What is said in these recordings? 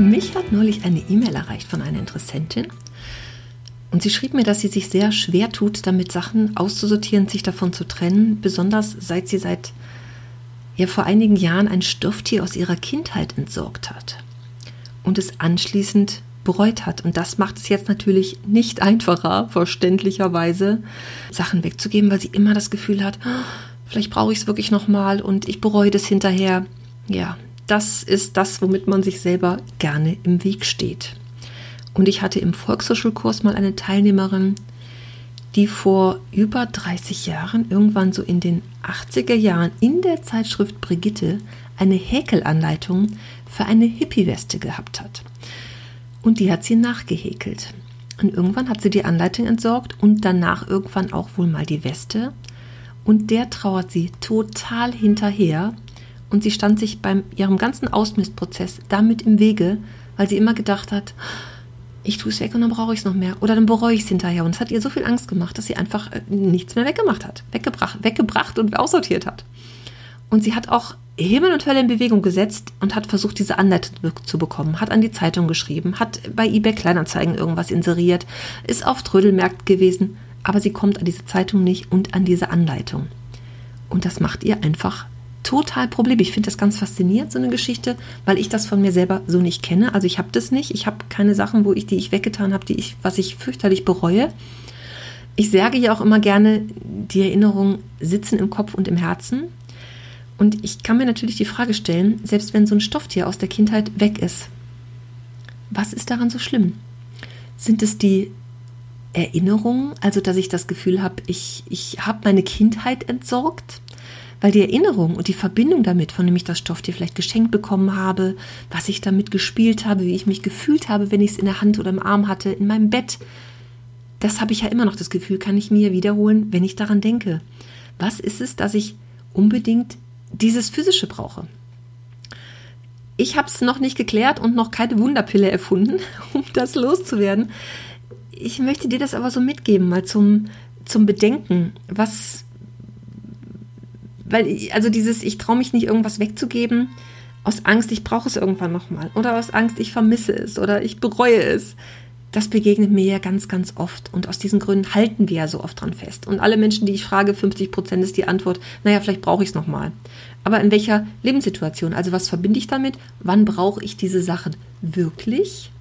Mich hat neulich eine E-Mail erreicht von einer Interessentin. Und sie schrieb mir, dass sie sich sehr schwer tut, damit Sachen auszusortieren, sich davon zu trennen, besonders seit sie seit ja vor einigen Jahren ein Stofftier aus ihrer Kindheit entsorgt hat und es anschließend bereut hat. Und das macht es jetzt natürlich nicht einfacher, verständlicherweise, Sachen wegzugeben, weil sie immer das Gefühl hat, oh, vielleicht brauche ich es wirklich nochmal und ich bereue das hinterher. Ja, das ist das, womit man sich selber gerne im Weg steht. Und ich hatte im Volkshochschulkurs mal eine Teilnehmerin, die vor über 30 Jahren, irgendwann so in den 80er Jahren, in der Zeitschrift Brigitte eine Häkelanleitung für eine Hippie-Weste gehabt hat. Und die hat sie nachgehäkelt. Und irgendwann hat sie die Anleitung entsorgt und danach irgendwann auch wohl mal die Weste. Und der trauert sie total hinterher, und sie stand sich beim ihrem ganzen Ausmistprozess damit im Wege, weil sie immer gedacht hat, ich tue es weg und dann brauche ich es noch mehr oder dann bereue ich es hinterher. Und es hat ihr so viel Angst gemacht, dass sie einfach äh, nichts mehr weggemacht hat, weggebracht, weggebracht und aussortiert hat. Und sie hat auch Himmel und Hölle in Bewegung gesetzt und hat versucht, diese Anleitung zu bekommen, hat an die Zeitung geschrieben, hat bei eBay Kleinanzeigen irgendwas inseriert, ist auf Trödelmärkten gewesen, aber sie kommt an diese Zeitung nicht und an diese Anleitung. Und das macht ihr einfach total Problem. Ich finde das ganz faszinierend, so eine Geschichte, weil ich das von mir selber so nicht kenne. Also ich habe das nicht. Ich habe keine Sachen, wo ich die ich weggetan habe, ich, was ich fürchterlich bereue. Ich sage ja auch immer gerne, die Erinnerungen sitzen im Kopf und im Herzen. Und ich kann mir natürlich die Frage stellen, selbst wenn so ein Stofftier aus der Kindheit weg ist, was ist daran so schlimm? Sind es die Erinnerungen, also dass ich das Gefühl habe, ich, ich habe meine Kindheit entsorgt? Weil die Erinnerung und die Verbindung damit, von dem ich das Stofftier vielleicht geschenkt bekommen habe, was ich damit gespielt habe, wie ich mich gefühlt habe, wenn ich es in der Hand oder im Arm hatte, in meinem Bett, das habe ich ja immer noch das Gefühl, kann ich mir wiederholen, wenn ich daran denke. Was ist es, dass ich unbedingt dieses physische brauche? Ich habe es noch nicht geklärt und noch keine Wunderpille erfunden, um das loszuwerden. Ich möchte dir das aber so mitgeben, mal zum, zum Bedenken. Was, weil, also dieses, ich traue mich nicht, irgendwas wegzugeben, aus Angst, ich brauche es irgendwann nochmal. Oder aus Angst, ich vermisse es oder ich bereue es. Das begegnet mir ja ganz, ganz oft. Und aus diesen Gründen halten wir ja so oft dran fest. Und alle Menschen, die ich frage, 50 Prozent ist die Antwort, naja, vielleicht brauche ich es nochmal. Aber in welcher Lebenssituation? Also was verbinde ich damit? Wann brauche ich diese Sachen wirklich?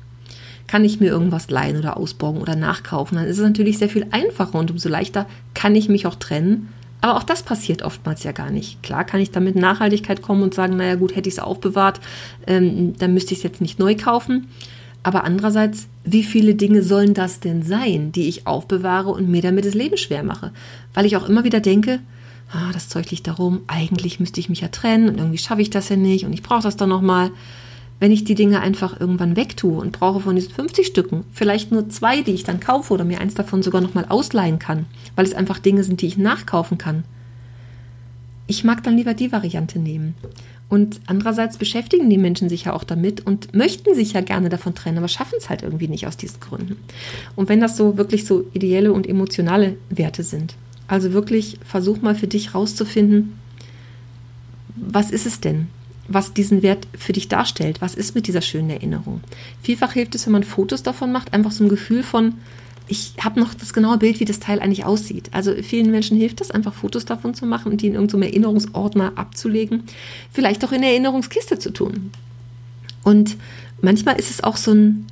Kann ich mir irgendwas leihen oder ausborgen oder nachkaufen? Dann ist es natürlich sehr viel einfacher und umso leichter kann ich mich auch trennen aber auch das passiert oftmals ja gar nicht. Klar kann ich damit Nachhaltigkeit kommen und sagen, naja gut, hätte ich es aufbewahrt, ähm, dann müsste ich es jetzt nicht neu kaufen. Aber andererseits, wie viele Dinge sollen das denn sein, die ich aufbewahre und mir damit das Leben schwer mache? Weil ich auch immer wieder denke, ah, das Zeug liegt darum, eigentlich müsste ich mich ja trennen und irgendwie schaffe ich das ja nicht und ich brauche das dann nochmal. mal wenn ich die Dinge einfach irgendwann wegtue und brauche von diesen 50 Stücken vielleicht nur zwei, die ich dann kaufe oder mir eins davon sogar nochmal ausleihen kann, weil es einfach Dinge sind, die ich nachkaufen kann. Ich mag dann lieber die Variante nehmen. Und andererseits beschäftigen die Menschen sich ja auch damit und möchten sich ja gerne davon trennen, aber schaffen es halt irgendwie nicht aus diesen Gründen. Und wenn das so wirklich so ideelle und emotionale Werte sind, also wirklich versuch mal für dich rauszufinden, was ist es denn? Was diesen Wert für dich darstellt. Was ist mit dieser schönen Erinnerung? Vielfach hilft es, wenn man Fotos davon macht, einfach so ein Gefühl von, ich habe noch das genaue Bild, wie das Teil eigentlich aussieht. Also vielen Menschen hilft es, einfach Fotos davon zu machen und die in irgendeinem Erinnerungsordner abzulegen. Vielleicht auch in der Erinnerungskiste zu tun. Und manchmal ist es auch so ein,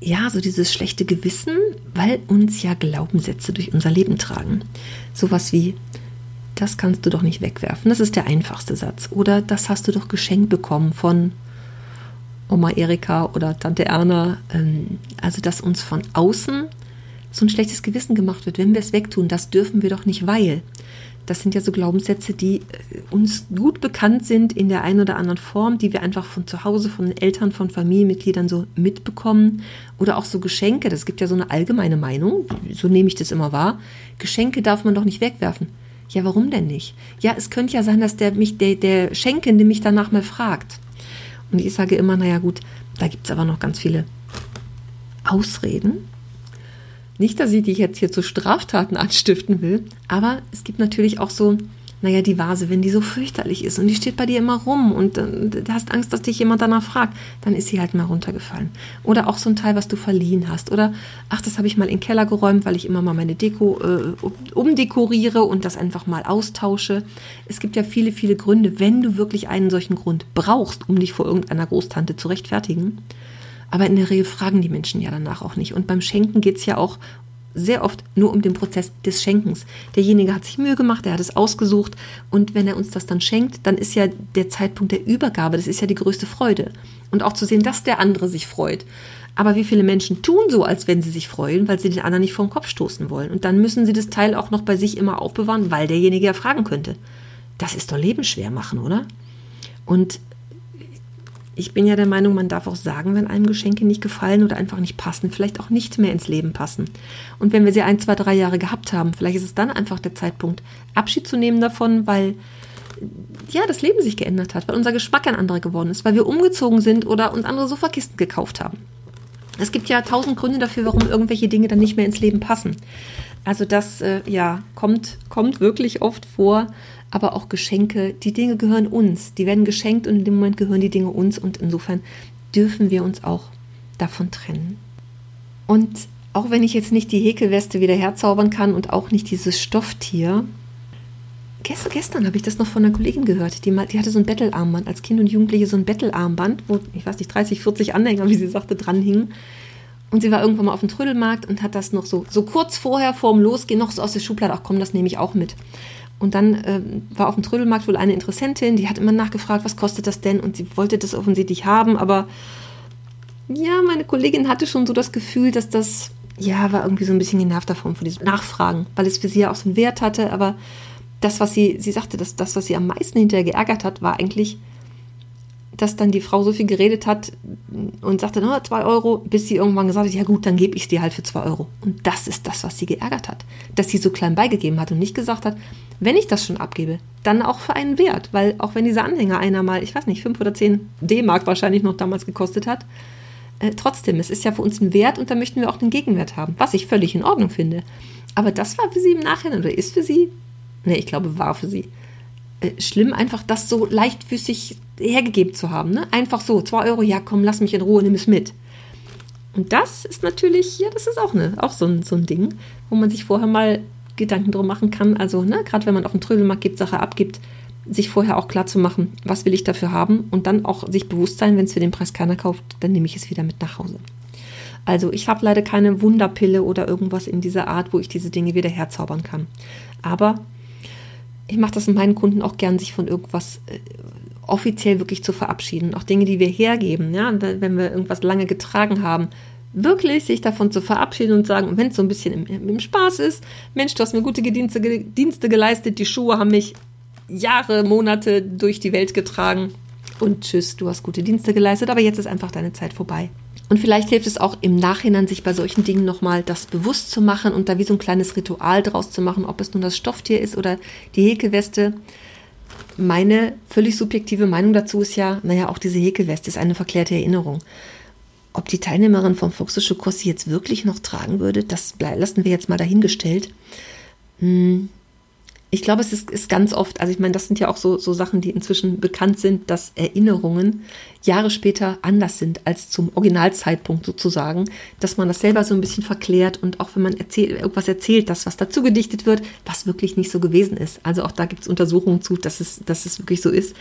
ja, so dieses schlechte Gewissen, weil uns ja Glaubenssätze durch unser Leben tragen. Sowas wie, das kannst du doch nicht wegwerfen. Das ist der einfachste Satz. Oder das hast du doch geschenkt bekommen von Oma Erika oder Tante Erna. Ähm, also, dass uns von außen so ein schlechtes Gewissen gemacht wird, wenn wir es wegtun, das dürfen wir doch nicht, weil. Das sind ja so Glaubenssätze, die äh, uns gut bekannt sind in der einen oder anderen Form, die wir einfach von zu Hause, von den Eltern, von Familienmitgliedern so mitbekommen. Oder auch so Geschenke. Das gibt ja so eine allgemeine Meinung, so nehme ich das immer wahr. Geschenke darf man doch nicht wegwerfen. Ja, warum denn nicht? Ja, es könnte ja sein, dass der mich, der, der Schenkende mich danach mal fragt. Und ich sage immer, naja gut, da gibt es aber noch ganz viele Ausreden. Nicht, dass ich dich jetzt hier zu Straftaten anstiften will, aber es gibt natürlich auch so, naja, die Vase, wenn die so fürchterlich ist und die steht bei dir immer rum und äh, du hast Angst, dass dich jemand danach fragt, dann ist sie halt mal runtergefallen. Oder auch so ein Teil, was du verliehen hast. Oder, ach, das habe ich mal in den Keller geräumt, weil ich immer mal meine Deko äh, umdekoriere und das einfach mal austausche. Es gibt ja viele, viele Gründe, wenn du wirklich einen solchen Grund brauchst, um dich vor irgendeiner Großtante zu rechtfertigen aber in der Regel fragen die Menschen ja danach auch nicht. Und beim Schenken geht es ja auch sehr oft nur um den Prozess des Schenkens. Derjenige hat sich Mühe gemacht, er hat es ausgesucht und wenn er uns das dann schenkt, dann ist ja der Zeitpunkt der Übergabe, das ist ja die größte Freude. Und auch zu sehen, dass der andere sich freut. Aber wie viele Menschen tun so, als wenn sie sich freuen, weil sie den anderen nicht vor den Kopf stoßen wollen. Und dann müssen sie das Teil auch noch bei sich immer aufbewahren, weil derjenige ja fragen könnte. Das ist doch Leben schwer machen, oder? Und ich bin ja der Meinung, man darf auch sagen, wenn einem Geschenke nicht gefallen oder einfach nicht passen, vielleicht auch nicht mehr ins Leben passen. Und wenn wir sie ein, zwei, drei Jahre gehabt haben, vielleicht ist es dann einfach der Zeitpunkt, Abschied zu nehmen davon, weil ja, das Leben sich geändert hat, weil unser Geschmack ein anderer geworden ist, weil wir umgezogen sind oder uns andere Sofakisten gekauft haben. Es gibt ja tausend Gründe dafür, warum irgendwelche Dinge dann nicht mehr ins Leben passen. Also das äh, ja kommt kommt wirklich oft vor aber auch Geschenke. Die Dinge gehören uns. Die werden geschenkt und in dem Moment gehören die Dinge uns und insofern dürfen wir uns auch davon trennen. Und auch wenn ich jetzt nicht die Häkelweste wieder herzaubern kann und auch nicht dieses Stofftier, gestern, gestern habe ich das noch von einer Kollegin gehört, die, die hatte so ein Bettelarmband, als Kind und Jugendliche so ein Bettelarmband, wo, ich weiß nicht, 30, 40 Anhänger, wie sie sagte, dranhingen. Und sie war irgendwann mal auf dem Trödelmarkt und hat das noch so, so kurz vorher, vorm Losgehen, noch so aus der Schublade, ach komm, das nehme ich auch mit. Und dann äh, war auf dem Trödelmarkt wohl eine Interessentin, die hat immer nachgefragt, was kostet das denn? Und sie wollte das offensichtlich haben, aber ja, meine Kollegin hatte schon so das Gefühl, dass das, ja, war irgendwie so ein bisschen genervt davon, von diesem Nachfragen, weil es für sie ja auch so einen Wert hatte, aber das, was sie, sie sagte, dass das, was sie am meisten hinterher geärgert hat, war eigentlich, dass dann die Frau so viel geredet hat und sagte, na, zwei Euro, bis sie irgendwann gesagt hat, ja gut, dann gebe ich es dir halt für zwei Euro. Und das ist das, was sie geärgert hat. Dass sie so klein beigegeben hat und nicht gesagt hat, wenn ich das schon abgebe, dann auch für einen Wert. Weil auch wenn dieser Anhänger einer mal, ich weiß nicht, fünf oder zehn D-Mark wahrscheinlich noch damals gekostet hat, äh, trotzdem, es ist ja für uns ein Wert und da möchten wir auch den Gegenwert haben, was ich völlig in Ordnung finde. Aber das war für sie im Nachhinein oder ist für sie, ne, ich glaube, war für sie äh, schlimm, einfach das so leichtfüßig hergegeben zu haben. Ne? Einfach so, zwei Euro, ja komm, lass mich in Ruhe, nimm es mit. Und das ist natürlich, ja, das ist auch, ne, auch so ein, so ein Ding, wo man sich vorher mal Gedanken drum machen kann. Also, ne, gerade wenn man auf den Trödelmarkt gibt, Sache abgibt, sich vorher auch klar zu machen, was will ich dafür haben und dann auch sich bewusst sein, wenn es für den Preis keiner kauft, dann nehme ich es wieder mit nach Hause. Also ich habe leider keine Wunderpille oder irgendwas in dieser Art, wo ich diese Dinge wieder herzaubern kann. Aber ich mache das mit meinen Kunden auch gern, sich von irgendwas äh, offiziell wirklich zu verabschieden. Auch Dinge, die wir hergeben, ja, wenn wir irgendwas lange getragen haben, wirklich sich davon zu verabschieden und sagen, wenn es so ein bisschen im, im, Spaß ist, Mensch, du hast mir gute Dienste, Dienste geleistet, die Schuhe haben mich Jahre, Monate durch die Welt getragen und tschüss, du hast gute Dienste geleistet, aber jetzt ist einfach deine Zeit vorbei. Und vielleicht hilft es auch im Nachhinein, sich bei solchen Dingen nochmal das bewusst zu machen und da wie so ein kleines Ritual draus zu machen, ob es nun das Stofftier ist oder die Häkelweste. Meine völlig subjektive Meinung dazu ist ja, naja, auch diese Häkelweste ist eine verklärte Erinnerung. Ob die Teilnehmerin vom Fuchsische Kurs sie jetzt wirklich noch tragen würde, das lassen wir jetzt mal dahingestellt. Hm, ich glaube, es ist, ist, ganz oft, also ich meine, das sind ja auch so, so Sachen, die inzwischen bekannt sind, dass Erinnerungen Jahre später anders sind als zum Originalzeitpunkt sozusagen, dass man das selber so ein bisschen verklärt und auch wenn man erzählt, irgendwas erzählt, das, was dazu gedichtet wird, was wirklich nicht so gewesen ist. Also auch da gibt es Untersuchungen zu, dass es, dass es wirklich so ist.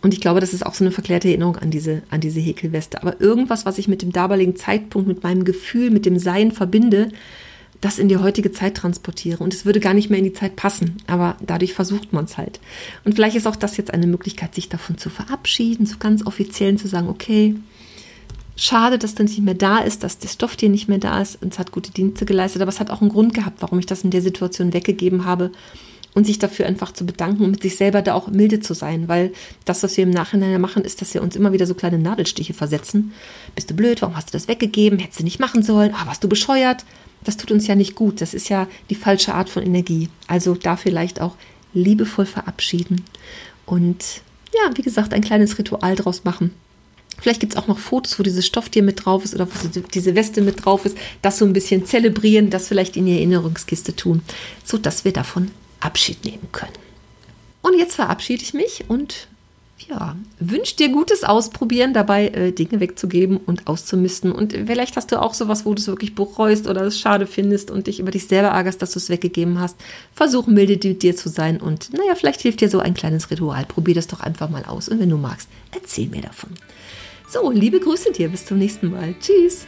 Und ich glaube, das ist auch so eine verklärte Erinnerung an diese, an diese Häkelweste. Aber irgendwas, was ich mit dem damaligen Zeitpunkt, mit meinem Gefühl, mit dem Sein verbinde, das in die heutige Zeit transportiere. Und es würde gar nicht mehr in die Zeit passen, aber dadurch versucht man es halt. Und vielleicht ist auch das jetzt eine Möglichkeit, sich davon zu verabschieden, so ganz offiziell zu sagen, okay, schade, dass das nicht mehr da ist, dass das Stofftier nicht mehr da ist und es hat gute Dienste geleistet, aber es hat auch einen Grund gehabt, warum ich das in der Situation weggegeben habe. und sich dafür einfach zu bedanken und mit sich selber da auch milde zu sein, weil das, was wir im Nachhinein machen, ist, dass wir uns immer wieder so kleine Nadelstiche versetzen. Bist du blöd? Warum hast du das weggegeben? Hättest du nicht machen sollen? Ah, warst du bescheuert? Das tut uns ja nicht gut. Das ist ja die falsche Art von Energie. Also da vielleicht auch liebevoll verabschieden und ja, wie gesagt, ein kleines Ritual draus machen. Vielleicht gibt es auch noch Fotos, wo dieses Stofftier mit drauf ist oder wo diese Weste mit drauf ist. Das so ein bisschen zelebrieren, das vielleicht in die Erinnerungskiste tun, sodass wir davon Abschied nehmen können. Und jetzt verabschiede ich mich und ja, wünsche dir gutes Ausprobieren, dabei äh, Dinge wegzugeben und auszumisten. Und vielleicht hast du auch sowas, wo du es wirklich bereust oder es schade findest und dich über dich selber ärgerst, dass du es weggegeben hast. Versuch milde mit dir zu sein und naja, vielleicht hilft dir so ein kleines Ritual. Probier das doch einfach mal aus und wenn du magst, erzähl mir davon. So, liebe Grüße dir, bis zum nächsten Mal. Tschüss.